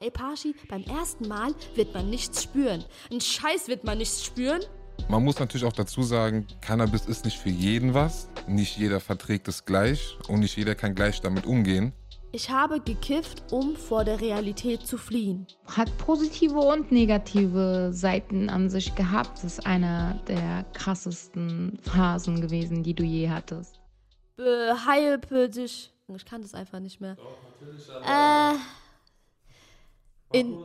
Ey, Pashi, beim ersten Mal wird man nichts spüren. Ein Scheiß wird man nichts spüren. Man muss natürlich auch dazu sagen, Cannabis ist nicht für jeden was. Nicht jeder verträgt es gleich und nicht jeder kann gleich damit umgehen. Ich habe gekifft, um vor der Realität zu fliehen. Hat positive und negative Seiten an sich gehabt. Das ist einer der krassesten Phasen gewesen, die du je hattest. Beheilpötisch. Ich kann das einfach nicht mehr. Doch, natürlich, aber äh, in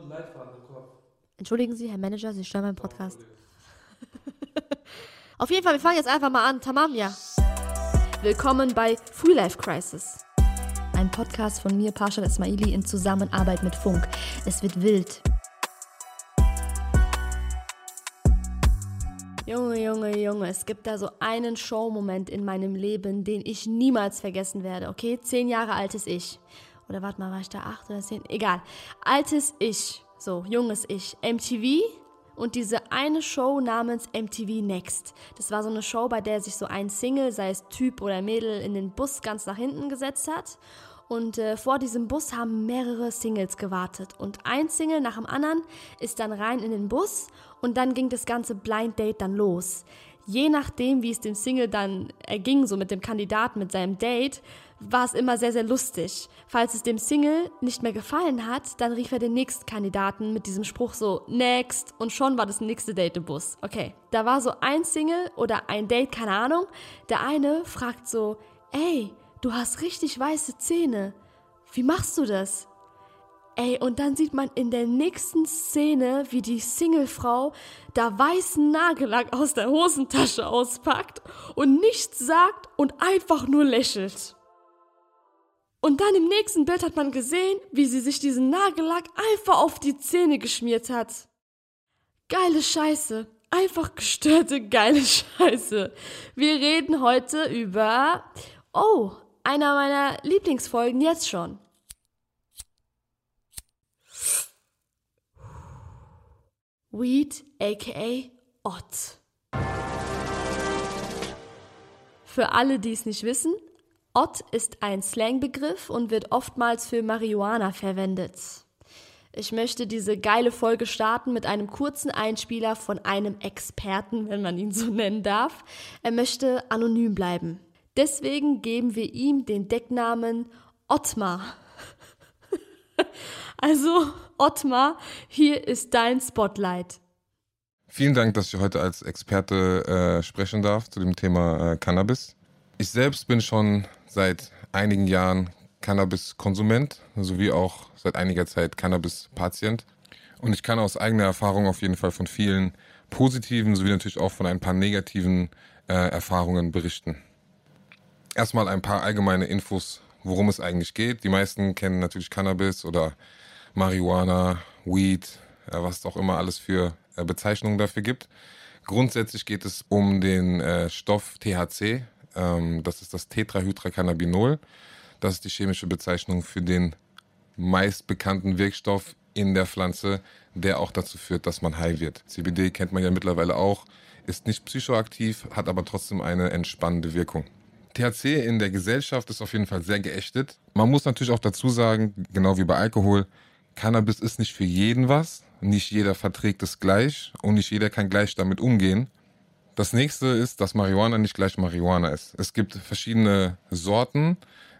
Entschuldigen Sie, Herr Manager, Sie stören meinen Podcast. Auf jeden Fall, wir fangen jetzt einfach mal an. Tamam, ja. Willkommen bei Free Life Crisis. Ein Podcast von mir, Pasha Ismaili, in Zusammenarbeit mit Funk. Es wird wild. Junge, Junge, Junge, es gibt da so einen Showmoment in meinem Leben, den ich niemals vergessen werde, okay? Zehn Jahre altes Ich oder warte mal, war ich da acht oder zehn? Egal. Altes Ich, so, junges Ich. MTV und diese eine Show namens MTV Next. Das war so eine Show, bei der sich so ein Single, sei es Typ oder Mädel, in den Bus ganz nach hinten gesetzt hat. Und äh, vor diesem Bus haben mehrere Singles gewartet. Und ein Single nach dem anderen ist dann rein in den Bus und dann ging das ganze Blind Date dann los. Je nachdem, wie es dem Single dann erging, so mit dem Kandidaten, mit seinem Date, war es immer sehr, sehr lustig. Falls es dem Single nicht mehr gefallen hat, dann rief er den nächsten Kandidaten mit diesem Spruch so Next und schon war das nächste Date im Bus. Okay, da war so ein Single oder ein Date, keine Ahnung. Der eine fragt so, ey, du hast richtig weiße Zähne. Wie machst du das? Ey, und dann sieht man in der nächsten Szene, wie die Singlefrau da weißen Nagellack aus der Hosentasche auspackt und nichts sagt und einfach nur lächelt. Und dann im nächsten Bild hat man gesehen, wie sie sich diesen Nagellack einfach auf die Zähne geschmiert hat. Geile Scheiße. Einfach gestörte geile Scheiße. Wir reden heute über, oh, einer meiner Lieblingsfolgen jetzt schon. Weed, aka Ott. Für alle, die es nicht wissen, Ott ist ein Slangbegriff und wird oftmals für Marihuana verwendet. Ich möchte diese geile Folge starten mit einem kurzen Einspieler von einem Experten, wenn man ihn so nennen darf. Er möchte anonym bleiben. Deswegen geben wir ihm den Decknamen Ottmar. also, Ottmar, hier ist dein Spotlight. Vielen Dank, dass ich heute als Experte äh, sprechen darf zu dem Thema äh, Cannabis. Ich selbst bin schon seit einigen Jahren Cannabis-Konsument sowie auch seit einiger Zeit Cannabis-Patient. Und ich kann aus eigener Erfahrung auf jeden Fall von vielen positiven sowie natürlich auch von ein paar negativen äh, Erfahrungen berichten. Erstmal ein paar allgemeine Infos, worum es eigentlich geht. Die meisten kennen natürlich Cannabis oder Marihuana, Weed, äh, was es auch immer alles für äh, Bezeichnungen dafür gibt. Grundsätzlich geht es um den äh, Stoff THC, ähm, das ist das Tetrahydrocannabinol. Das ist die chemische Bezeichnung für den meist bekannten Wirkstoff in der Pflanze, der auch dazu führt, dass man high wird. CBD kennt man ja mittlerweile auch, ist nicht psychoaktiv, hat aber trotzdem eine entspannende Wirkung. THC in der Gesellschaft ist auf jeden Fall sehr geächtet. Man muss natürlich auch dazu sagen, genau wie bei Alkohol, Cannabis ist nicht für jeden was. Nicht jeder verträgt es gleich und nicht jeder kann gleich damit umgehen. Das nächste ist, dass Marihuana nicht gleich Marihuana ist. Es gibt verschiedene Sorten,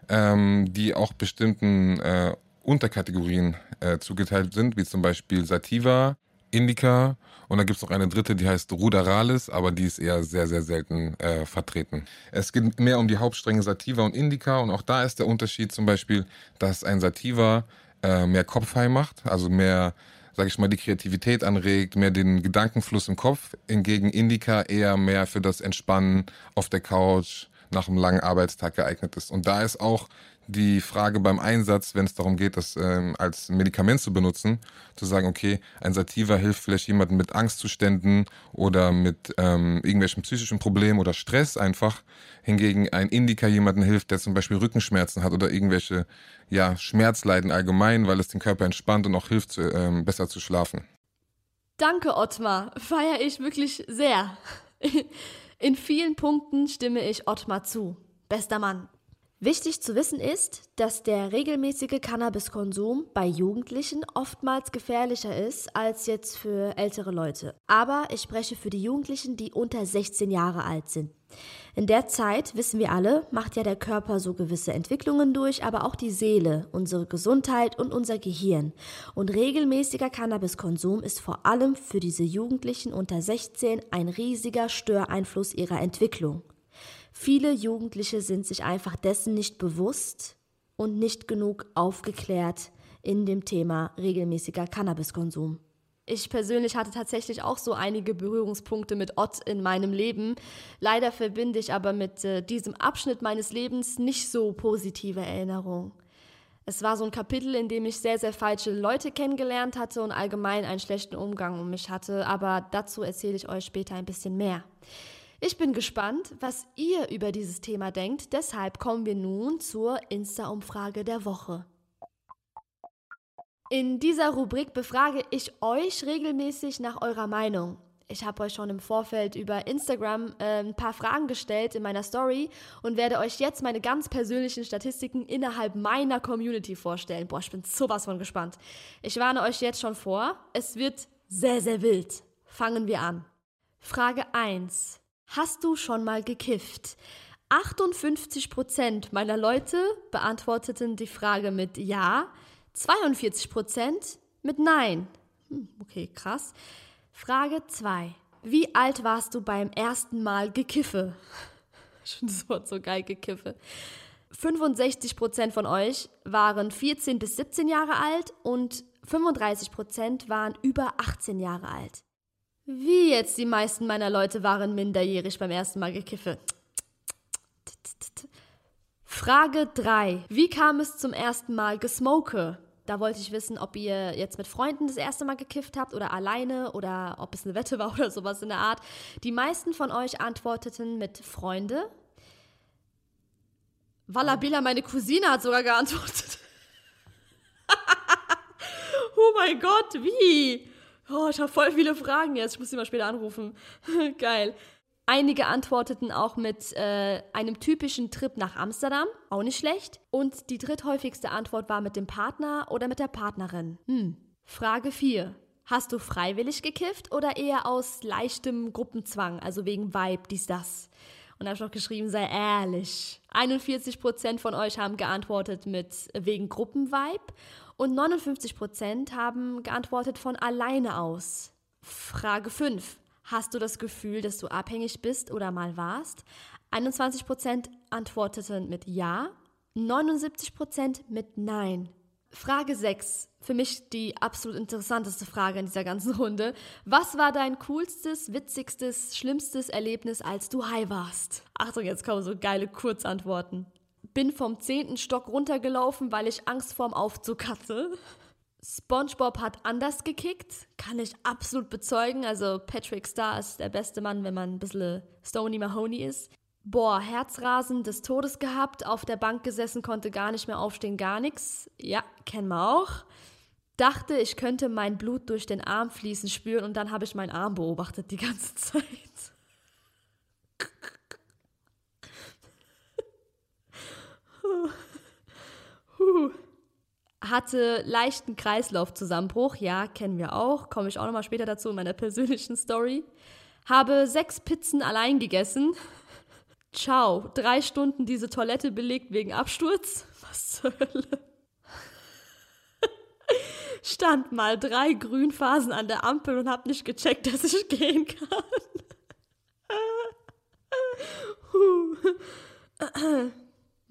ähm, die auch bestimmten äh, Unterkategorien äh, zugeteilt sind, wie zum Beispiel Sativa, Indica und da gibt es noch eine dritte, die heißt Ruderalis, aber die ist eher sehr, sehr selten äh, vertreten. Es geht mehr um die Hauptstränge Sativa und Indica und auch da ist der Unterschied zum Beispiel, dass ein Sativa äh, mehr Kopfhigh macht, also mehr sage ich mal, die Kreativität anregt, mehr den Gedankenfluss im Kopf. Hingegen Indica eher mehr für das Entspannen auf der Couch nach einem langen Arbeitstag geeignet ist. Und da ist auch die Frage beim Einsatz, wenn es darum geht, das ähm, als Medikament zu benutzen, zu sagen, okay, ein Sativa hilft vielleicht jemandem mit Angstzuständen oder mit ähm, irgendwelchen psychischen Problemen oder Stress einfach. Hingegen ein Indica jemanden hilft, der zum Beispiel Rückenschmerzen hat oder irgendwelche ja, Schmerzleiden allgemein, weil es den Körper entspannt und auch hilft, zu, ähm, besser zu schlafen. Danke, Ottmar. Feiere ich wirklich sehr. In vielen Punkten stimme ich Ottmar zu. Bester Mann. Wichtig zu wissen ist, dass der regelmäßige Cannabiskonsum bei Jugendlichen oftmals gefährlicher ist als jetzt für ältere Leute. Aber ich spreche für die Jugendlichen, die unter 16 Jahre alt sind. In der Zeit, wissen wir alle, macht ja der Körper so gewisse Entwicklungen durch, aber auch die Seele, unsere Gesundheit und unser Gehirn. Und regelmäßiger Cannabiskonsum ist vor allem für diese Jugendlichen unter 16 ein riesiger Störeinfluss ihrer Entwicklung. Viele Jugendliche sind sich einfach dessen nicht bewusst und nicht genug aufgeklärt in dem Thema regelmäßiger Cannabiskonsum. Ich persönlich hatte tatsächlich auch so einige Berührungspunkte mit Ott in meinem Leben. Leider verbinde ich aber mit äh, diesem Abschnitt meines Lebens nicht so positive Erinnerungen. Es war so ein Kapitel, in dem ich sehr, sehr falsche Leute kennengelernt hatte und allgemein einen schlechten Umgang um mich hatte, aber dazu erzähle ich euch später ein bisschen mehr. Ich bin gespannt, was ihr über dieses Thema denkt. Deshalb kommen wir nun zur Insta-Umfrage der Woche. In dieser Rubrik befrage ich euch regelmäßig nach eurer Meinung. Ich habe euch schon im Vorfeld über Instagram äh, ein paar Fragen gestellt in meiner Story und werde euch jetzt meine ganz persönlichen Statistiken innerhalb meiner Community vorstellen. Boah, ich bin sowas von gespannt. Ich warne euch jetzt schon vor, es wird sehr, sehr wild. Fangen wir an. Frage 1. Hast du schon mal gekifft? 58 Prozent meiner Leute beantworteten die Frage mit Ja, 42 Prozent mit Nein. Hm, okay, krass. Frage 2. Wie alt warst du beim ersten Mal gekiffe? Schon das Wort so geil, gekiffe. 65 Prozent von euch waren 14 bis 17 Jahre alt und 35 Prozent waren über 18 Jahre alt. Wie jetzt die meisten meiner Leute waren minderjährig beim ersten Mal gekiffe. Frage 3. Wie kam es zum ersten Mal gesmoke? Da wollte ich wissen, ob ihr jetzt mit Freunden das erste Mal gekifft habt oder alleine oder ob es eine Wette war oder sowas in der Art. Die meisten von euch antworteten mit Freunde. Wallabila, meine Cousine, hat sogar geantwortet. oh mein Gott, wie? Oh, ich habe voll viele Fragen jetzt. Ich muss sie mal später anrufen. Geil. Einige antworteten auch mit äh, einem typischen Trip nach Amsterdam, auch nicht schlecht. Und die dritthäufigste Antwort war mit dem Partner oder mit der Partnerin. Hm. Frage 4. Hast du freiwillig gekifft oder eher aus leichtem Gruppenzwang, also wegen Vibe, dies, das? Und da habe ich noch geschrieben, sei ehrlich. 41% von euch haben geantwortet mit wegen Gruppenvibe und 59 Prozent haben geantwortet von alleine aus. Frage 5. Hast du das Gefühl, dass du abhängig bist oder mal warst? 21 Prozent antworteten mit Ja, 79 Prozent mit Nein. Frage 6. Für mich die absolut interessanteste Frage in dieser ganzen Runde. Was war dein coolstes, witzigstes, schlimmstes Erlebnis, als du high warst? Achtung, jetzt kommen so geile Kurzantworten bin vom zehnten Stock runtergelaufen, weil ich Angst vorm Aufzug hatte. SpongeBob hat anders gekickt, kann ich absolut bezeugen. Also Patrick Star ist der beste Mann, wenn man ein bisschen Stony Mahoney ist. Boah, Herzrasen des Todes gehabt, auf der Bank gesessen, konnte gar nicht mehr aufstehen, gar nichts. Ja, kennen wir auch. Dachte, ich könnte mein Blut durch den Arm fließen spüren und dann habe ich meinen Arm beobachtet die ganze Zeit. Hatte leichten Kreislaufzusammenbruch, ja, kennen wir auch, komme ich auch nochmal später dazu in meiner persönlichen Story. Habe sechs Pizzen allein gegessen. Ciao, drei Stunden diese Toilette belegt wegen Absturz. Was zur Hölle? Stand mal drei Grünphasen an der Ampel und hab nicht gecheckt, dass ich gehen kann.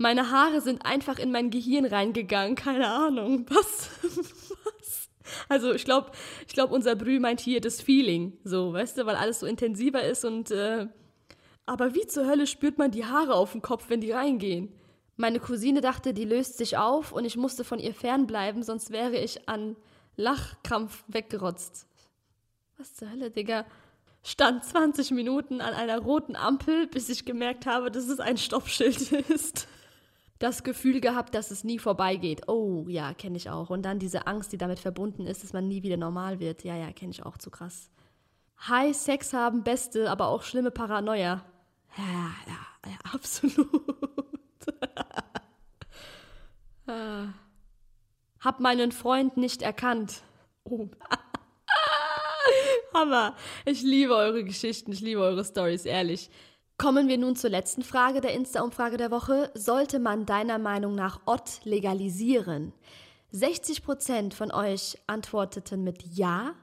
Meine Haare sind einfach in mein Gehirn reingegangen. Keine Ahnung. Was? Was? Also ich glaube, ich glaub, unser Brü meint hier das Feeling. So, weißt du, weil alles so intensiver ist und äh, aber wie zur Hölle spürt man die Haare auf dem Kopf, wenn die reingehen? Meine Cousine dachte, die löst sich auf und ich musste von ihr fernbleiben, sonst wäre ich an Lachkrampf weggerotzt. Was zur Hölle, Digga? Stand 20 Minuten an einer roten Ampel, bis ich gemerkt habe, dass es ein Stoppschild ist das Gefühl gehabt, dass es nie vorbeigeht. Oh, ja, kenne ich auch. Und dann diese Angst, die damit verbunden ist, dass man nie wieder normal wird. Ja, ja, kenne ich auch zu krass. High Sex haben, beste, aber auch schlimme Paranoia. Ja, ja, ja, absolut. Äh, hab meinen Freund nicht erkannt. Oh. Hammer. Ich liebe eure Geschichten, ich liebe eure Stories, ehrlich. Kommen wir nun zur letzten Frage der Insta-Umfrage der Woche. Sollte man deiner Meinung nach Ott legalisieren? 60% von euch antworteten mit Ja,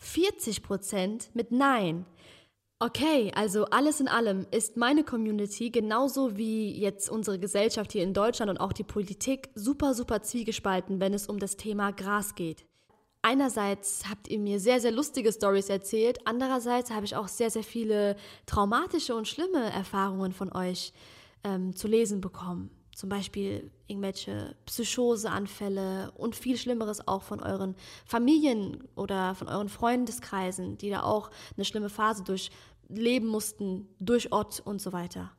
40% mit Nein. Okay, also alles in allem ist meine Community genauso wie jetzt unsere Gesellschaft hier in Deutschland und auch die Politik super, super zwiegespalten, wenn es um das Thema Gras geht. Einerseits habt ihr mir sehr, sehr lustige Stories erzählt, andererseits habe ich auch sehr, sehr viele traumatische und schlimme Erfahrungen von euch ähm, zu lesen bekommen. Zum Beispiel irgendwelche Psychoseanfälle und viel Schlimmeres auch von euren Familien oder von euren Freundeskreisen, die da auch eine schlimme Phase durchleben mussten, durch Ott und so weiter.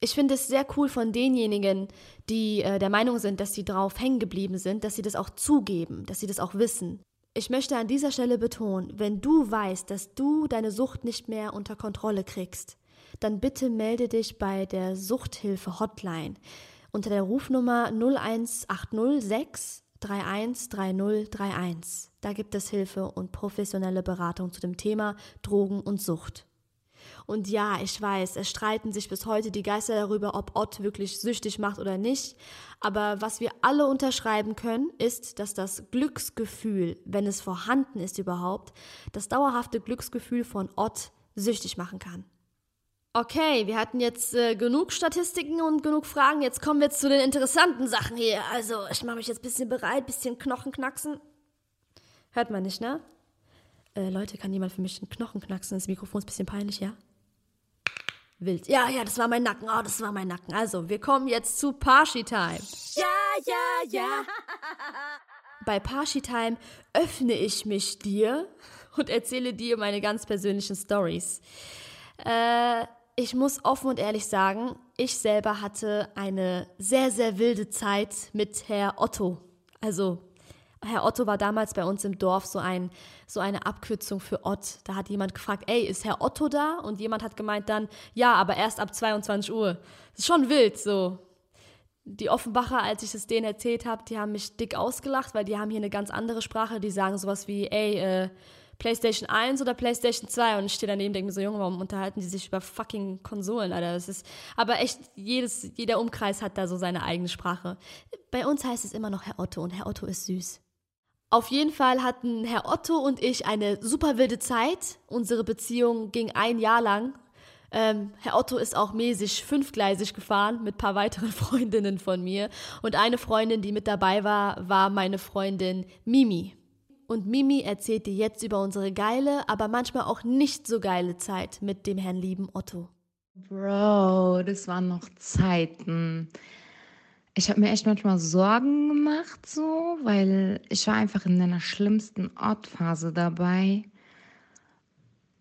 Ich finde es sehr cool von denjenigen, die äh, der Meinung sind, dass sie drauf hängen geblieben sind, dass sie das auch zugeben, dass sie das auch wissen. Ich möchte an dieser Stelle betonen, wenn du weißt, dass du deine Sucht nicht mehr unter Kontrolle kriegst, dann bitte melde dich bei der Suchthilfe Hotline unter der Rufnummer 01806 313031. Da gibt es Hilfe und professionelle Beratung zu dem Thema Drogen und Sucht. Und ja, ich weiß, es streiten sich bis heute die Geister darüber, ob Ott wirklich süchtig macht oder nicht. Aber was wir alle unterschreiben können, ist, dass das Glücksgefühl, wenn es vorhanden ist überhaupt, das dauerhafte Glücksgefühl von Ott süchtig machen kann. Okay, wir hatten jetzt äh, genug Statistiken und genug Fragen. Jetzt kommen wir zu den interessanten Sachen hier. Also, ich mache mich jetzt ein bisschen bereit, bisschen Knochen knacksen. Hört man nicht, ne? Äh, Leute, kann jemand für mich einen Knochen knacksen? Das Mikrofon ist ein bisschen peinlich, ja? Wild. Ja, ja, das war mein Nacken. Oh, das war mein Nacken. Also, wir kommen jetzt zu Parshi Time. Ja, ja, ja. Bei Parshi Time öffne ich mich dir und erzähle dir meine ganz persönlichen Stories. Äh, ich muss offen und ehrlich sagen, ich selber hatte eine sehr, sehr wilde Zeit mit Herr Otto. Also Herr Otto war damals bei uns im Dorf so, ein, so eine Abkürzung für Ott. Da hat jemand gefragt, ey, ist Herr Otto da? Und jemand hat gemeint dann, ja, aber erst ab 22 Uhr. Das ist schon wild, so. Die Offenbacher, als ich es denen erzählt habe, die haben mich dick ausgelacht, weil die haben hier eine ganz andere Sprache. Die sagen sowas wie, ey, äh, PlayStation 1 oder PlayStation 2 und ich stehe daneben und denke mir so, Junge, warum unterhalten die sich über fucking Konsolen, Alter? Das ist, aber echt, jedes, jeder Umkreis hat da so seine eigene Sprache. Bei uns heißt es immer noch Herr Otto und Herr Otto ist süß. Auf jeden Fall hatten Herr Otto und ich eine super wilde Zeit. Unsere Beziehung ging ein Jahr lang. Ähm, Herr Otto ist auch mäßig fünfgleisig gefahren mit ein paar weiteren Freundinnen von mir. Und eine Freundin, die mit dabei war, war meine Freundin Mimi. Und Mimi erzählt dir jetzt über unsere geile, aber manchmal auch nicht so geile Zeit mit dem Herrn lieben Otto. Bro, das waren noch Zeiten. Ich habe mir echt manchmal Sorgen gemacht, so, weil ich war einfach in einer schlimmsten Ortphase dabei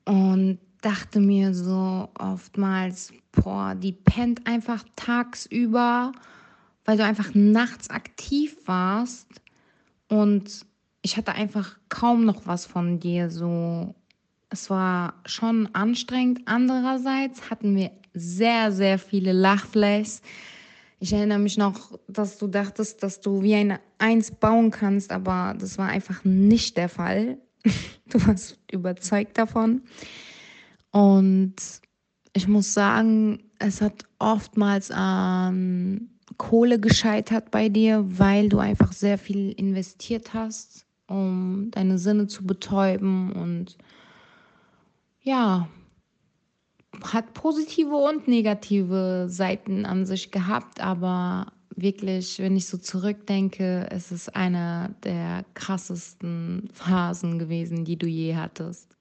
und dachte mir so oftmals, boah, die pennt einfach tagsüber, weil du einfach nachts aktiv warst und ich hatte einfach kaum noch was von dir. So, es war schon anstrengend. Andererseits hatten wir sehr, sehr viele Lachfleischs. Ich erinnere mich noch, dass du dachtest, dass du wie eine Eins bauen kannst, aber das war einfach nicht der Fall. Du warst überzeugt davon. Und ich muss sagen, es hat oftmals an Kohle gescheitert bei dir, weil du einfach sehr viel investiert hast um deine Sinne zu betäuben und ja, hat positive und negative Seiten an sich gehabt, aber wirklich, wenn ich so zurückdenke, ist es einer der krassesten Phasen gewesen, die du je hattest.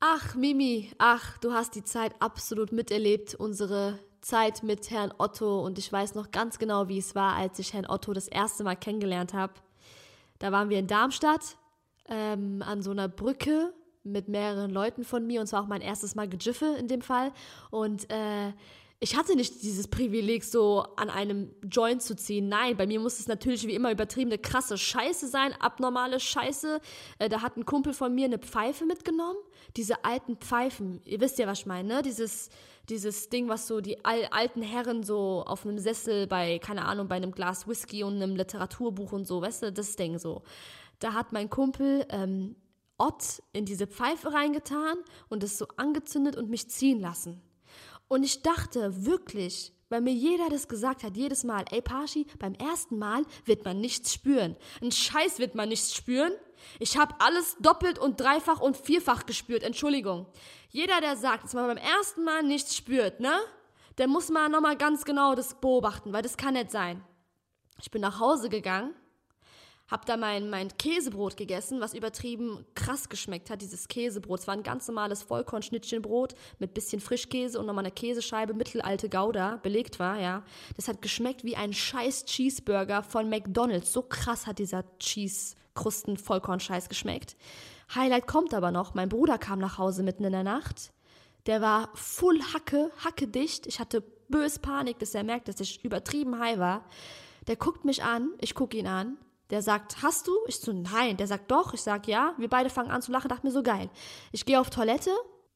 Ach, Mimi, ach, du hast die Zeit absolut miterlebt, unsere Zeit mit Herrn Otto und ich weiß noch ganz genau, wie es war, als ich Herrn Otto das erste Mal kennengelernt habe. Da waren wir in Darmstadt ähm, an so einer Brücke mit mehreren Leuten von mir und zwar auch mein erstes Mal gejiffe in dem Fall. Und äh, ich hatte nicht dieses Privileg, so an einem Joint zu ziehen. Nein, bei mir muss es natürlich wie immer übertriebene, krasse Scheiße sein, abnormale Scheiße. Äh, da hat ein Kumpel von mir eine Pfeife mitgenommen. Diese alten Pfeifen, ihr wisst ja, was ich meine, ne? Dieses, dieses Ding, was so die al alten Herren so auf einem Sessel bei, keine Ahnung, bei einem Glas Whisky und einem Literaturbuch und so, weißt du, das Ding so. Da hat mein Kumpel ähm, Ott in diese Pfeife reingetan und es so angezündet und mich ziehen lassen. Und ich dachte wirklich, weil mir jeder das gesagt hat, jedes Mal, ey Pashi, beim ersten Mal wird man nichts spüren. Ein Scheiß wird man nichts spüren. Ich habe alles doppelt und dreifach und vierfach gespürt, Entschuldigung. Jeder, der sagt, dass man beim ersten Mal nichts spürt, ne? Der muss mal nochmal ganz genau das beobachten, weil das kann nicht sein. Ich bin nach Hause gegangen hab da mein, mein Käsebrot gegessen, was übertrieben krass geschmeckt hat, dieses Käsebrot. Es war ein ganz normales Vollkornschnittchenbrot mit bisschen Frischkäse und nochmal eine Käsescheibe, mittelalte Gouda, belegt war, ja. Das hat geschmeckt wie ein scheiß Cheeseburger von McDonalds. So krass hat dieser Cheese-Krusten-Vollkornscheiß geschmeckt. Highlight kommt aber noch. Mein Bruder kam nach Hause mitten in der Nacht. Der war full Hacke, Hacke dicht. Ich hatte bös Panik, dass er merkt, dass ich übertrieben high war. Der guckt mich an, ich guck ihn an der sagt, hast du? Ich so, nein. Der sagt, doch. Ich sag, ja. Wir beide fangen an zu lachen, dachte mir so geil. Ich gehe auf Toilette,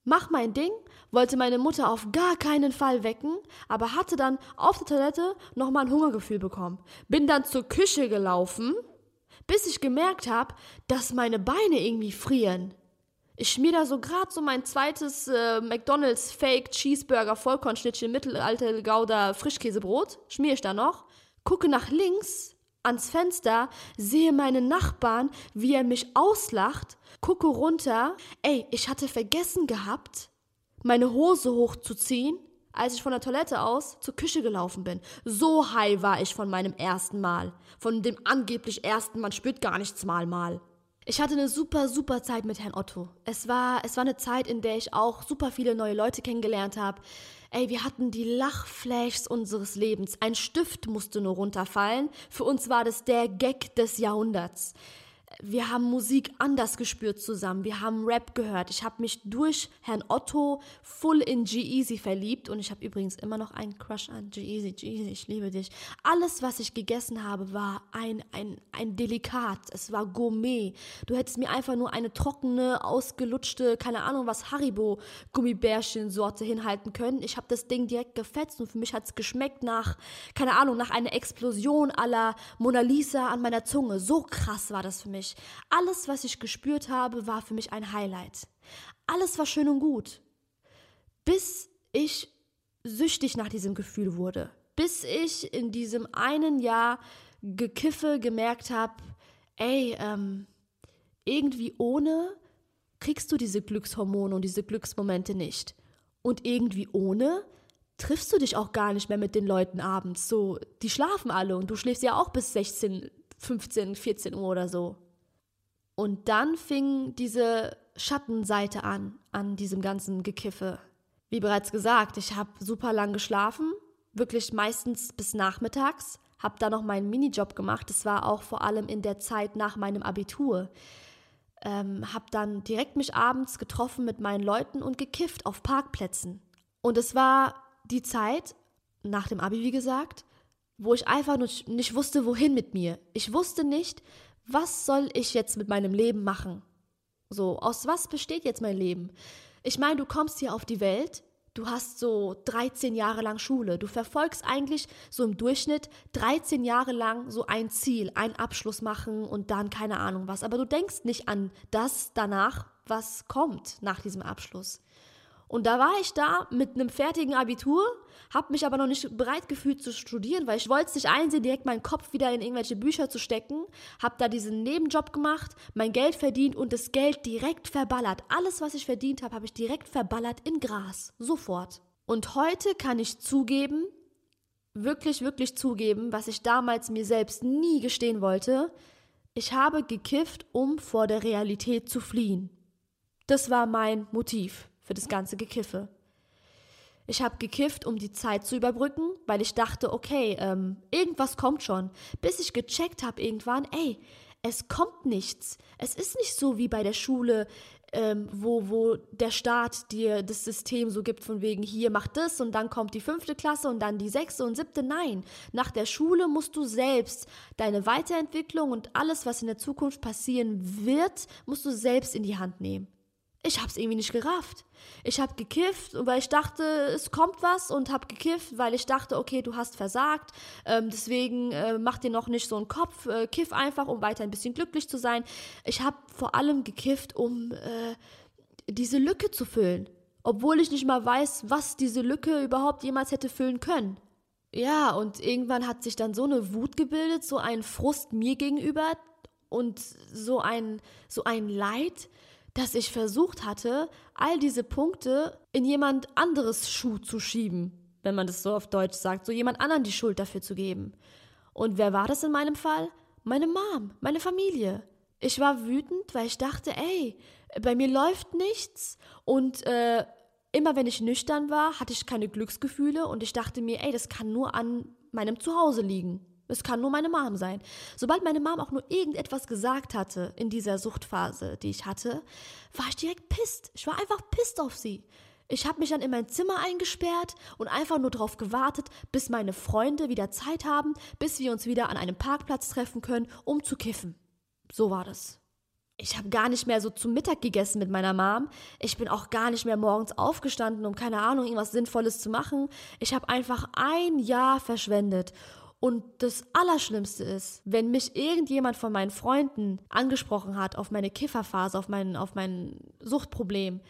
mach mein Ding, wollte meine Mutter auf gar keinen Fall wecken, aber hatte dann auf der Toilette nochmal ein Hungergefühl bekommen. Bin dann zur Küche gelaufen, bis ich gemerkt habe, dass meine Beine irgendwie frieren. Ich schmier da so grad so mein zweites äh, McDonalds Fake Cheeseburger Vollkornschnittchen Mittelalter Gouda Frischkäsebrot, schmier ich da noch, gucke nach links, ans Fenster, sehe meinen Nachbarn, wie er mich auslacht, gucke runter. Ey, ich hatte vergessen gehabt, meine Hose hochzuziehen, als ich von der Toilette aus zur Küche gelaufen bin. So high war ich von meinem ersten Mal. Von dem angeblich ersten, man spürt gar nichts mal mal. Ich hatte eine super, super Zeit mit Herrn Otto. Es war, es war eine Zeit, in der ich auch super viele neue Leute kennengelernt habe. Ey, wir hatten die Lachflashs unseres Lebens. Ein Stift musste nur runterfallen. Für uns war das der Gag des Jahrhunderts wir haben Musik anders gespürt zusammen. Wir haben Rap gehört. Ich habe mich durch Herrn Otto full in G-Easy verliebt und ich habe übrigens immer noch einen Crush an G-Easy. G-Easy, ich liebe dich. Alles, was ich gegessen habe, war ein, ein, ein Delikat. Es war Gourmet. Du hättest mir einfach nur eine trockene, ausgelutschte, keine Ahnung was, Haribo-Gummibärchen-Sorte hinhalten können. Ich habe das Ding direkt gefetzt und für mich hat es geschmeckt nach, keine Ahnung, nach einer Explosion aller Mona Lisa an meiner Zunge. So krass war das für mich. Alles, was ich gespürt habe, war für mich ein Highlight. Alles war schön und gut. Bis ich süchtig nach diesem Gefühl wurde. Bis ich in diesem einen Jahr Gekiffe gemerkt habe, ey, ähm, irgendwie ohne kriegst du diese Glückshormone und diese Glücksmomente nicht. Und irgendwie ohne triffst du dich auch gar nicht mehr mit den Leuten abends. So, die schlafen alle und du schläfst ja auch bis 16, 15, 14 Uhr oder so. Und dann fing diese Schattenseite an, an diesem ganzen Gekiffe. Wie bereits gesagt, ich habe super lang geschlafen, wirklich meistens bis nachmittags, habe da noch meinen Minijob gemacht. Das war auch vor allem in der Zeit nach meinem Abitur. Ähm, habe dann direkt mich abends getroffen mit meinen Leuten und gekifft auf Parkplätzen. Und es war die Zeit, nach dem Abi, wie gesagt, wo ich einfach nicht wusste, wohin mit mir. Ich wusste nicht, was soll ich jetzt mit meinem Leben machen? So, aus was besteht jetzt mein Leben? Ich meine, du kommst hier auf die Welt, du hast so 13 Jahre lang Schule, du verfolgst eigentlich so im Durchschnitt 13 Jahre lang so ein Ziel, einen Abschluss machen und dann keine Ahnung was, aber du denkst nicht an das danach, was kommt nach diesem Abschluss. Und da war ich da mit einem fertigen Abitur, habe mich aber noch nicht bereit gefühlt zu studieren, weil ich wollte es nicht einsehen, direkt meinen Kopf wieder in irgendwelche Bücher zu stecken. Habe da diesen Nebenjob gemacht, mein Geld verdient und das Geld direkt verballert. Alles, was ich verdient habe, habe ich direkt verballert in Gras. Sofort. Und heute kann ich zugeben, wirklich, wirklich zugeben, was ich damals mir selbst nie gestehen wollte. Ich habe gekifft, um vor der Realität zu fliehen. Das war mein Motiv für das ganze Gekiffe. Ich habe gekifft, um die Zeit zu überbrücken, weil ich dachte, okay, ähm, irgendwas kommt schon. Bis ich gecheckt habe irgendwann, ey, es kommt nichts. Es ist nicht so wie bei der Schule, ähm, wo, wo der Staat dir das System so gibt, von wegen hier mach das und dann kommt die fünfte Klasse und dann die sechste und siebte. Nein, nach der Schule musst du selbst deine Weiterentwicklung und alles, was in der Zukunft passieren wird, musst du selbst in die Hand nehmen. Ich hab's irgendwie nicht gerafft. Ich hab gekifft, weil ich dachte, es kommt was und hab gekifft, weil ich dachte, okay, du hast versagt, ähm, deswegen äh, mach dir noch nicht so einen Kopf, äh, kiff einfach, um weiter ein bisschen glücklich zu sein. Ich hab vor allem gekifft, um äh, diese Lücke zu füllen, obwohl ich nicht mal weiß, was diese Lücke überhaupt jemals hätte füllen können. Ja, und irgendwann hat sich dann so eine Wut gebildet, so ein Frust mir gegenüber und so ein, so ein Leid, dass ich versucht hatte, all diese Punkte in jemand anderes Schuh zu schieben, wenn man das so auf Deutsch sagt, so jemand anderen die Schuld dafür zu geben. Und wer war das in meinem Fall? Meine Mom, meine Familie. Ich war wütend, weil ich dachte, ey, bei mir läuft nichts und äh, immer wenn ich nüchtern war, hatte ich keine Glücksgefühle und ich dachte mir, ey, das kann nur an meinem Zuhause liegen. Es kann nur meine Mom sein. Sobald meine Mom auch nur irgendetwas gesagt hatte in dieser Suchtphase, die ich hatte, war ich direkt pisst. Ich war einfach pisst auf sie. Ich habe mich dann in mein Zimmer eingesperrt und einfach nur darauf gewartet, bis meine Freunde wieder Zeit haben, bis wir uns wieder an einem Parkplatz treffen können, um zu kiffen. So war das. Ich habe gar nicht mehr so zum Mittag gegessen mit meiner Mom. Ich bin auch gar nicht mehr morgens aufgestanden, um keine Ahnung, irgendwas Sinnvolles zu machen. Ich habe einfach ein Jahr verschwendet. Und das Allerschlimmste ist, wenn mich irgendjemand von meinen Freunden angesprochen hat auf meine Kifferphase, auf mein, auf mein Suchtproblem,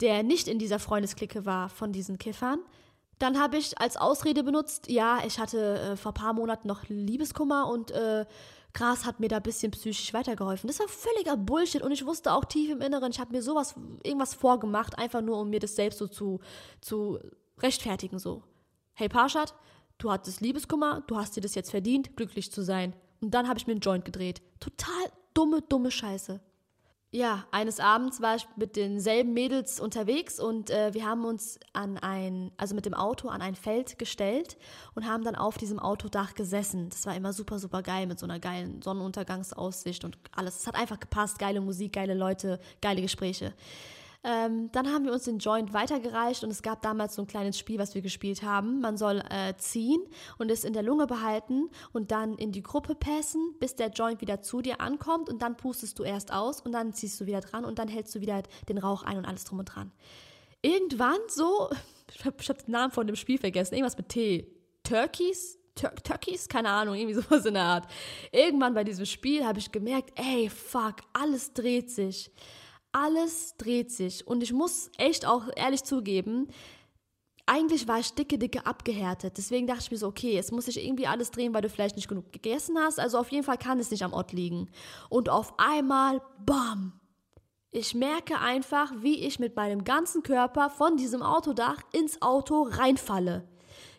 der nicht in dieser Freundesklicke war von diesen Kiffern, dann habe ich als Ausrede benutzt, ja, ich hatte äh, vor paar Monaten noch Liebeskummer und äh, Gras hat mir da ein bisschen psychisch weitergeholfen. Das war völliger Bullshit und ich wusste auch tief im Inneren, ich habe mir sowas, irgendwas vorgemacht, einfach nur, um mir das selbst so zu, zu rechtfertigen, so. Hey Parshad, du hattest Liebeskummer, du hast dir das jetzt verdient, glücklich zu sein. Und dann habe ich mir einen Joint gedreht. Total dumme, dumme Scheiße. Ja, eines Abends war ich mit denselben Mädels unterwegs und äh, wir haben uns an ein, also mit dem Auto an ein Feld gestellt und haben dann auf diesem Autodach gesessen. Das war immer super, super geil mit so einer geilen Sonnenuntergangsaussicht und alles. Es hat einfach gepasst, geile Musik, geile Leute, geile Gespräche. Ähm, dann haben wir uns den Joint weitergereicht und es gab damals so ein kleines Spiel, was wir gespielt haben. Man soll äh, ziehen und es in der Lunge behalten und dann in die Gruppe passen, bis der Joint wieder zu dir ankommt und dann pustest du erst aus und dann ziehst du wieder dran und dann hältst du wieder den Rauch ein und alles drum und dran. Irgendwann so, ich habe hab den Namen von dem Spiel vergessen, irgendwas mit T. Turkeys? Tur Turkeys? Keine Ahnung, irgendwie sowas in der Art. Irgendwann bei diesem Spiel habe ich gemerkt, ey, fuck, alles dreht sich alles dreht sich. Und ich muss echt auch ehrlich zugeben, eigentlich war ich dicke, dicke abgehärtet. Deswegen dachte ich mir so, okay, es muss sich irgendwie alles drehen, weil du vielleicht nicht genug gegessen hast. Also auf jeden Fall kann es nicht am Ort liegen. Und auf einmal, bam! Ich merke einfach, wie ich mit meinem ganzen Körper von diesem Autodach ins Auto reinfalle.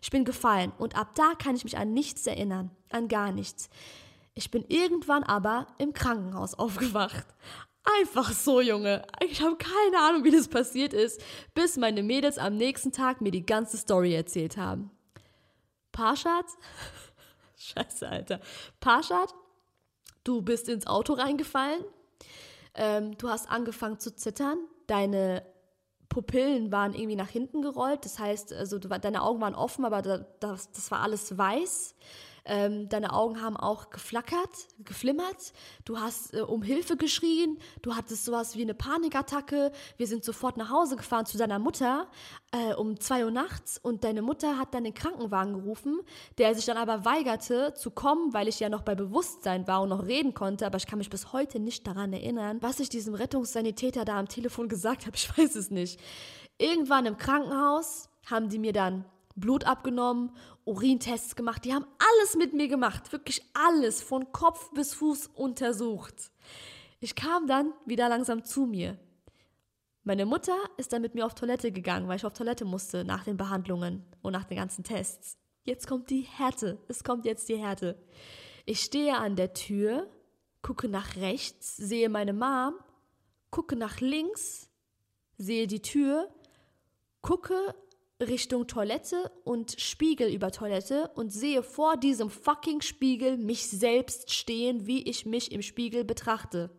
Ich bin gefallen und ab da kann ich mich an nichts erinnern, an gar nichts. Ich bin irgendwann aber im Krankenhaus aufgewacht. Einfach so, Junge. Ich habe keine Ahnung, wie das passiert ist, bis meine Mädels am nächsten Tag mir die ganze Story erzählt haben. Parshad? Scheiße, Alter. Parshad, du bist ins Auto reingefallen. Ähm, du hast angefangen zu zittern. Deine Pupillen waren irgendwie nach hinten gerollt. Das heißt, also du, deine Augen waren offen, aber das, das war alles weiß. Ähm, deine Augen haben auch geflackert, geflimmert. Du hast äh, um Hilfe geschrien. Du hattest sowas wie eine Panikattacke. Wir sind sofort nach Hause gefahren zu deiner Mutter äh, um zwei Uhr nachts und deine Mutter hat dann den Krankenwagen gerufen, der sich dann aber weigerte zu kommen, weil ich ja noch bei Bewusstsein war und noch reden konnte. Aber ich kann mich bis heute nicht daran erinnern, was ich diesem Rettungssanitäter da am Telefon gesagt habe. Ich weiß es nicht. Irgendwann im Krankenhaus haben die mir dann Blut abgenommen, Urintests gemacht, die haben alles mit mir gemacht, wirklich alles, von Kopf bis Fuß untersucht. Ich kam dann wieder langsam zu mir. Meine Mutter ist dann mit mir auf Toilette gegangen, weil ich auf Toilette musste nach den Behandlungen und nach den ganzen Tests. Jetzt kommt die Härte. Es kommt jetzt die Härte. Ich stehe an der Tür, gucke nach rechts, sehe meine Mom, gucke nach links, sehe die Tür, gucke Richtung Toilette und Spiegel über Toilette und sehe vor diesem fucking Spiegel mich selbst stehen, wie ich mich im Spiegel betrachte.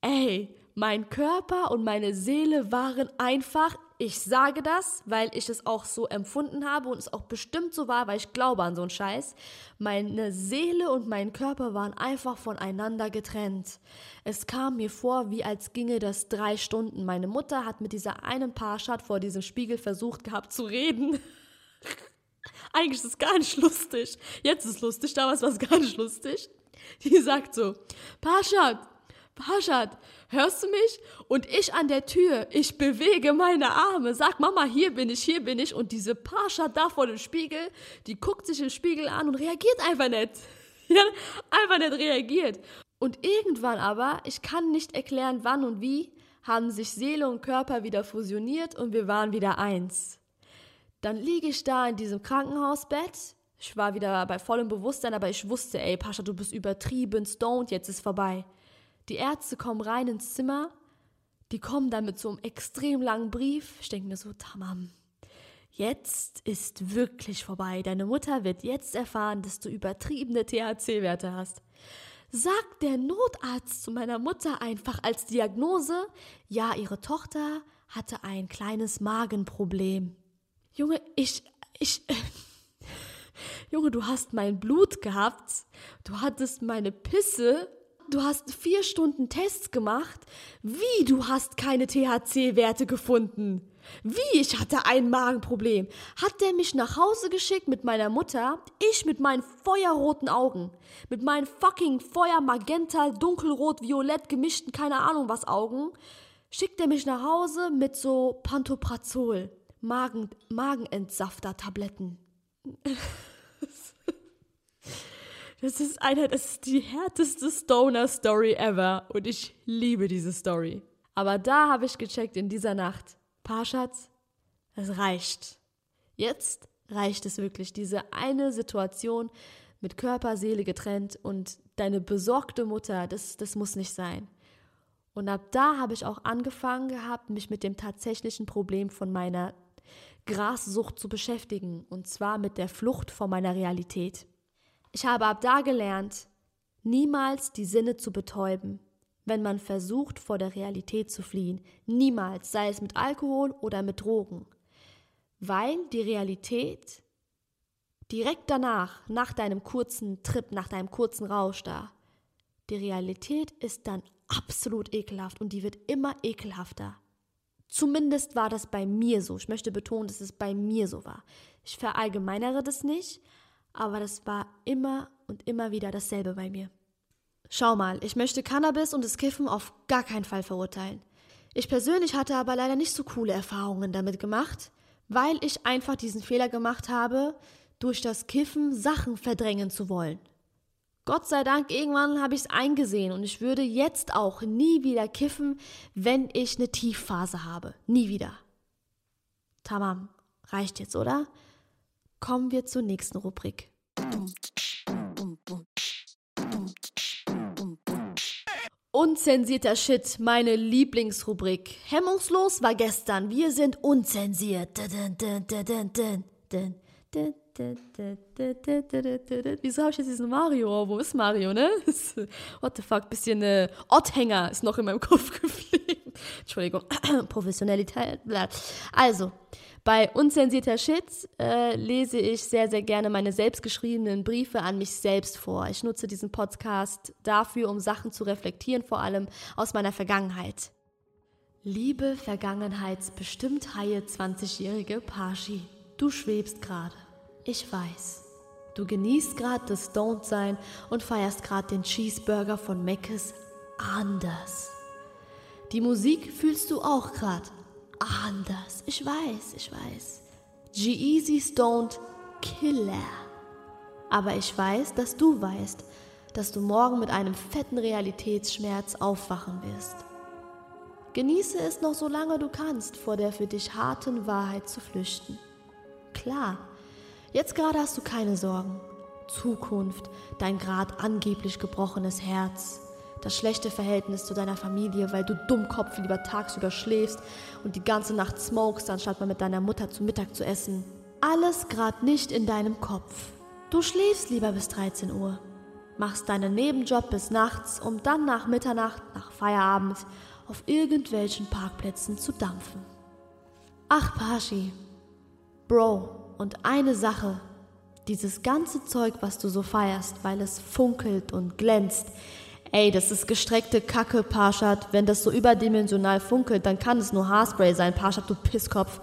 Ey, mein Körper und meine Seele waren einfach, ich sage das, weil ich es auch so empfunden habe und es auch bestimmt so war, weil ich glaube an so einen Scheiß. Meine Seele und mein Körper waren einfach voneinander getrennt. Es kam mir vor, wie als ginge das drei Stunden. Meine Mutter hat mit dieser einen Parshad vor diesem Spiegel versucht gehabt zu reden. Eigentlich ist es gar nicht lustig. Jetzt ist es lustig, damals war es gar nicht lustig. Die sagt so, Parshad, Paschat, hörst du mich? Und ich an der Tür, ich bewege meine Arme, sag Mama, hier bin ich, hier bin ich. Und diese Paschat da vor dem Spiegel, die guckt sich im Spiegel an und reagiert einfach nicht. Ja, einfach nicht reagiert. Und irgendwann aber, ich kann nicht erklären wann und wie, haben sich Seele und Körper wieder fusioniert und wir waren wieder eins. Dann liege ich da in diesem Krankenhausbett. Ich war wieder bei vollem Bewusstsein, aber ich wusste, ey, Pascha, du bist übertrieben, stoned, jetzt ist vorbei. Die Ärzte kommen rein ins Zimmer, die kommen dann mit so einem extrem langen Brief. Ich denke mir so, Tamam, jetzt ist wirklich vorbei. Deine Mutter wird jetzt erfahren, dass du übertriebene THC-Werte hast. Sagt der Notarzt zu meiner Mutter einfach als Diagnose, ja, ihre Tochter hatte ein kleines Magenproblem. Junge, ich, ich, Junge, du hast mein Blut gehabt, du hattest meine Pisse du hast vier Stunden Tests gemacht. Wie, du hast keine THC-Werte gefunden? Wie, ich hatte ein Magenproblem. Hat der mich nach Hause geschickt mit meiner Mutter, ich mit meinen feuerroten Augen, mit meinen fucking Feuer, Magenta, dunkelrot, violett gemischten, keine Ahnung was Augen, schickt er mich nach Hause mit so Pantoprazol, Magen, Magenentsafter-Tabletten. Das ist eine, das ist die härteste Stoner-Story ever. Und ich liebe diese Story. Aber da habe ich gecheckt in dieser Nacht. Parschatz, es reicht. Jetzt reicht es wirklich. Diese eine Situation mit Körper, Seele getrennt und deine besorgte Mutter, das, das muss nicht sein. Und ab da habe ich auch angefangen gehabt, mich mit dem tatsächlichen Problem von meiner Grassucht zu beschäftigen. Und zwar mit der Flucht vor meiner Realität. Ich habe ab da gelernt, niemals die Sinne zu betäuben, wenn man versucht, vor der Realität zu fliehen. Niemals, sei es mit Alkohol oder mit Drogen. Weil die Realität direkt danach, nach deinem kurzen Trip, nach deinem kurzen Rausch da, die Realität ist dann absolut ekelhaft und die wird immer ekelhafter. Zumindest war das bei mir so. Ich möchte betonen, dass es bei mir so war. Ich verallgemeinere das nicht, aber das war immer und immer wieder dasselbe bei mir. Schau mal, ich möchte Cannabis und das Kiffen auf gar keinen Fall verurteilen. Ich persönlich hatte aber leider nicht so coole Erfahrungen damit gemacht, weil ich einfach diesen Fehler gemacht habe, durch das Kiffen Sachen verdrängen zu wollen. Gott sei Dank, irgendwann habe ich es eingesehen und ich würde jetzt auch nie wieder kiffen, wenn ich eine Tiefphase habe. Nie wieder. Tamam, reicht jetzt, oder? Kommen wir zur nächsten Rubrik. Unzensierter Shit, meine Lieblingsrubrik. Hemmungslos war gestern. Wir sind unzensiert. Wieso habe ich jetzt diesen Mario? Wo ist Mario, ne? What the fuck? Bisschen äh, Otthänger ist noch in meinem Kopf geblieben. Entschuldigung. Professionalität. Also, bei unzensierter Shit äh, lese ich sehr, sehr gerne meine selbstgeschriebenen Briefe an mich selbst vor. Ich nutze diesen Podcast dafür, um Sachen zu reflektieren, vor allem aus meiner Vergangenheit. Liebe Vergangenheitsbestimmt haie 20-jährige Pashi, du schwebst gerade. Ich weiß. Du genießt gerade das Don't-Sein und feierst gerade den Cheeseburger von Meckes anders. Die Musik fühlst du auch gerade anders. Ich weiß, ich weiß. G-Eazy Stoned Killer. Aber ich weiß, dass du weißt, dass du morgen mit einem fetten Realitätsschmerz aufwachen wirst. Genieße es noch so lange du kannst, vor der für dich harten Wahrheit zu flüchten. Klar, jetzt gerade hast du keine Sorgen. Zukunft, dein grad angeblich gebrochenes Herz, das schlechte Verhältnis zu deiner Familie, weil du Dummkopf lieber tagsüber schläfst und die ganze Nacht smokest, anstatt mal mit deiner Mutter zu Mittag zu essen. Alles gerade nicht in deinem Kopf. Du schläfst lieber bis 13 Uhr, machst deinen Nebenjob bis nachts, um dann nach Mitternacht, nach Feierabend, auf irgendwelchen Parkplätzen zu dampfen. Ach, Pashi, Bro, und eine Sache, dieses ganze Zeug, was du so feierst, weil es funkelt und glänzt, ey, das ist gestreckte Kacke, Parshad. Wenn das so überdimensional funkelt, dann kann es nur Haarspray sein, Parshad, du Pisskopf.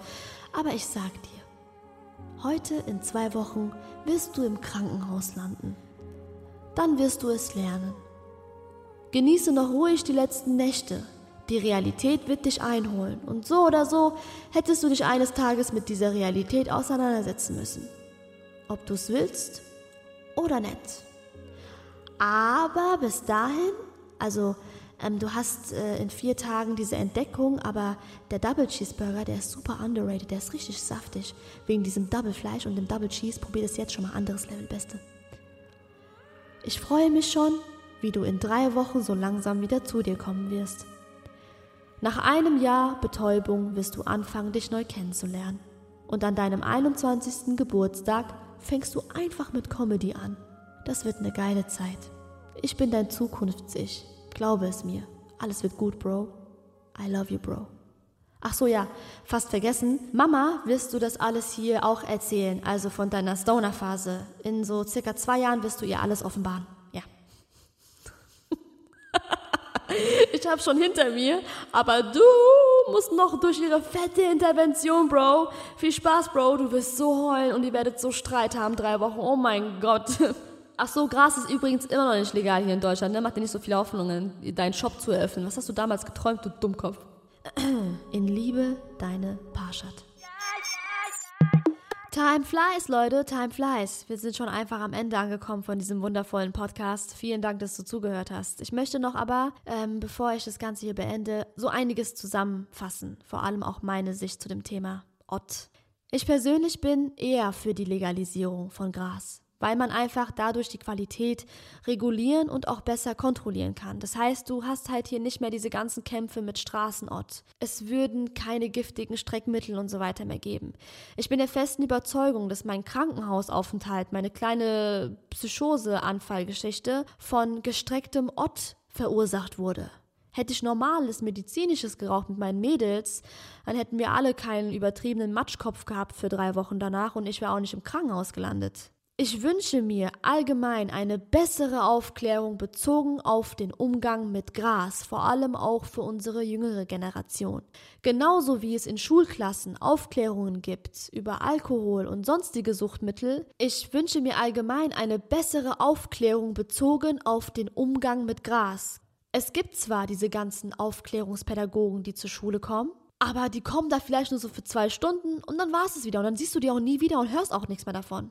Aber ich sag dir, heute in zwei Wochen wirst du im Krankenhaus landen. Dann wirst du es lernen. Genieße noch ruhig die letzten Nächte. Die Realität wird dich einholen. Und so oder so hättest du dich eines Tages mit dieser Realität auseinandersetzen müssen. Ob du es willst oder nicht. Aber bis dahin, also ähm, du hast äh, in vier Tagen diese Entdeckung, aber der Double Cheeseburger, der ist super underrated, der ist richtig saftig. Wegen diesem Double Fleisch und dem Double Cheese, probier das jetzt schon mal anderes Level, Beste. Ich freue mich schon, wie du in drei Wochen so langsam wieder zu dir kommen wirst. Nach einem Jahr Betäubung wirst du anfangen, dich neu kennenzulernen. Und an deinem 21. Geburtstag fängst du einfach mit Comedy an. Das wird eine geile Zeit. Ich bin dein Zukunfts-Ich. Glaube es mir. Alles wird gut, Bro. I love you, Bro. Ach so, ja, fast vergessen. Mama wirst du das alles hier auch erzählen, also von deiner Stoner-Phase. In so circa zwei Jahren wirst du ihr alles offenbaren. Ja. ich hab schon hinter mir, aber du musst noch durch ihre fette Intervention, Bro. Viel Spaß, Bro. Du wirst so heulen und ihr werdet so Streit haben, drei Wochen. Oh mein Gott. Ach so, Gras ist übrigens immer noch nicht legal hier in Deutschland. Ne? Mach dir nicht so viele Hoffnungen, deinen Shop zu eröffnen. Was hast du damals geträumt, du Dummkopf? In Liebe, deine Parshad. Time flies, Leute, time flies. Wir sind schon einfach am Ende angekommen von diesem wundervollen Podcast. Vielen Dank, dass du zugehört hast. Ich möchte noch aber, ähm, bevor ich das Ganze hier beende, so einiges zusammenfassen. Vor allem auch meine Sicht zu dem Thema Ott. Ich persönlich bin eher für die Legalisierung von Gras weil man einfach dadurch die Qualität regulieren und auch besser kontrollieren kann. Das heißt, du hast halt hier nicht mehr diese ganzen Kämpfe mit Straßenort. Es würden keine giftigen Streckmittel und so weiter mehr geben. Ich bin der festen Überzeugung, dass mein Krankenhausaufenthalt, meine kleine Psychose-Anfallgeschichte von gestrecktem Ott verursacht wurde. Hätte ich normales medizinisches geraucht mit meinen Mädels, dann hätten wir alle keinen übertriebenen Matschkopf gehabt für drei Wochen danach und ich wäre auch nicht im Krankenhaus gelandet. Ich wünsche mir allgemein eine bessere Aufklärung bezogen auf den Umgang mit Gras, vor allem auch für unsere jüngere Generation. Genauso wie es in Schulklassen Aufklärungen gibt über Alkohol und sonstige Suchtmittel, ich wünsche mir allgemein eine bessere Aufklärung bezogen auf den Umgang mit Gras. Es gibt zwar diese ganzen Aufklärungspädagogen, die zur Schule kommen, aber die kommen da vielleicht nur so für zwei Stunden und dann war es wieder und dann siehst du die auch nie wieder und hörst auch nichts mehr davon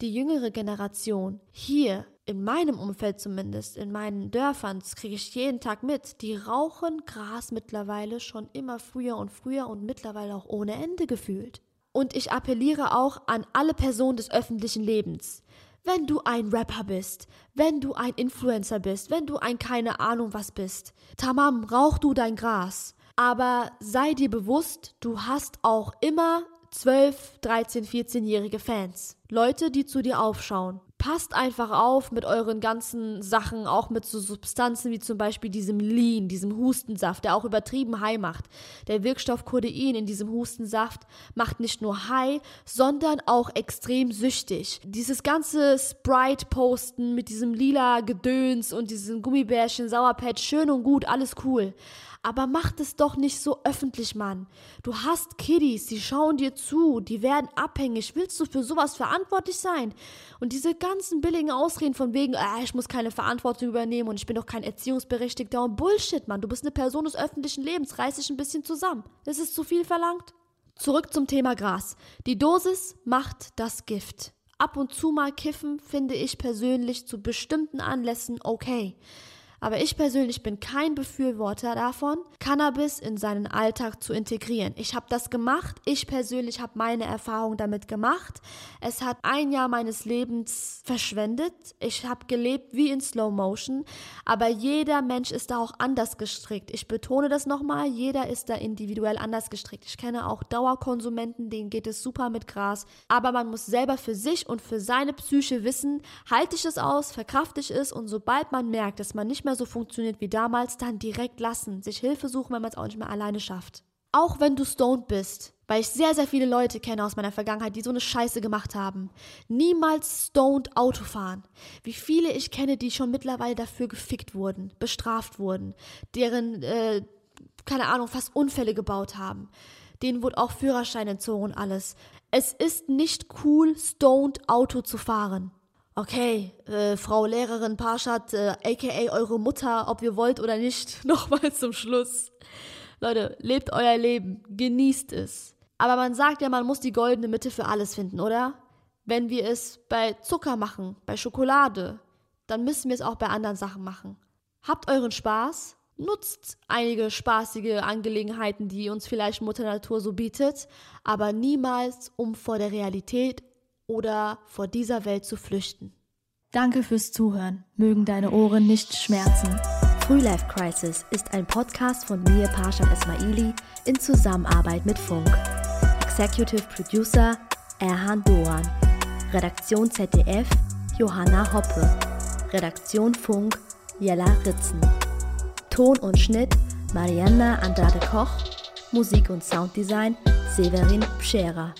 die jüngere Generation hier in meinem Umfeld zumindest, in meinen Dörfern, das kriege ich jeden Tag mit, die rauchen Gras mittlerweile schon immer früher und früher und mittlerweile auch ohne Ende gefühlt. Und ich appelliere auch an alle Personen des öffentlichen Lebens. Wenn du ein Rapper bist, wenn du ein Influencer bist, wenn du ein keine Ahnung was bist, tamam, rauch du dein Gras. Aber sei dir bewusst, du hast auch immer 12, 13, 14-jährige Fans. Leute, die zu dir aufschauen. Passt einfach auf mit euren ganzen Sachen, auch mit so Substanzen wie zum Beispiel diesem Lean, diesem Hustensaft, der auch übertrieben high macht. Der Wirkstoff Codein in diesem Hustensaft macht nicht nur high, sondern auch extrem süchtig. Dieses ganze Sprite-Posten mit diesem lila Gedöns und diesem Gummibärchen, Sauerpatch, schön und gut, alles cool. Aber mach es doch nicht so öffentlich, Mann. Du hast Kiddies, die schauen dir zu, die werden abhängig. Willst du für sowas verantwortlich sein? Und diese ganzen billigen Ausreden von wegen, äh, ich muss keine Verantwortung übernehmen und ich bin doch kein Erziehungsberechtigter und Bullshit, Mann. Du bist eine Person des öffentlichen Lebens. Reiß dich ein bisschen zusammen. Ist zu viel verlangt. Zurück zum Thema Gras. Die Dosis macht das Gift. Ab und zu mal kiffen finde ich persönlich zu bestimmten Anlässen okay. Aber ich persönlich bin kein Befürworter davon, Cannabis in seinen Alltag zu integrieren. Ich habe das gemacht. Ich persönlich habe meine Erfahrung damit gemacht. Es hat ein Jahr meines Lebens verschwendet. Ich habe gelebt wie in Slow Motion. Aber jeder Mensch ist da auch anders gestrickt. Ich betone das nochmal. Jeder ist da individuell anders gestrickt. Ich kenne auch Dauerkonsumenten, denen geht es super mit Gras. Aber man muss selber für sich und für seine Psyche wissen, halte ich es aus, verkrafte ich es und sobald man merkt, dass man nicht mehr so funktioniert wie damals, dann direkt lassen, sich Hilfe suchen, wenn man es auch nicht mehr alleine schafft. Auch wenn du stoned bist, weil ich sehr, sehr viele Leute kenne aus meiner Vergangenheit, die so eine Scheiße gemacht haben. Niemals stoned Auto fahren. Wie viele ich kenne, die schon mittlerweile dafür gefickt wurden, bestraft wurden, deren, äh, keine Ahnung, fast Unfälle gebaut haben. Denen wurde auch Führerschein entzogen und alles. Es ist nicht cool, stoned Auto zu fahren. Okay, äh, Frau Lehrerin Parschat, äh, aka eure Mutter, ob ihr wollt oder nicht, nochmal zum Schluss. Leute, lebt euer Leben, genießt es. Aber man sagt ja, man muss die goldene Mitte für alles finden, oder? Wenn wir es bei Zucker machen, bei Schokolade, dann müssen wir es auch bei anderen Sachen machen. Habt euren Spaß, nutzt einige spaßige Angelegenheiten, die uns vielleicht Mutter Natur so bietet, aber niemals, um vor der Realität oder vor dieser Welt zu flüchten. Danke fürs Zuhören. Mögen deine Ohren nicht schmerzen. Frühlife Crisis ist ein Podcast von mir, Parshat Esmaili, in Zusammenarbeit mit Funk. Executive Producer Erhan Doan. Redaktion ZDF Johanna Hoppe. Redaktion Funk Jella Ritzen. Ton und Schnitt Marianna Andrade Koch. Musik und Sounddesign Severin Pschera.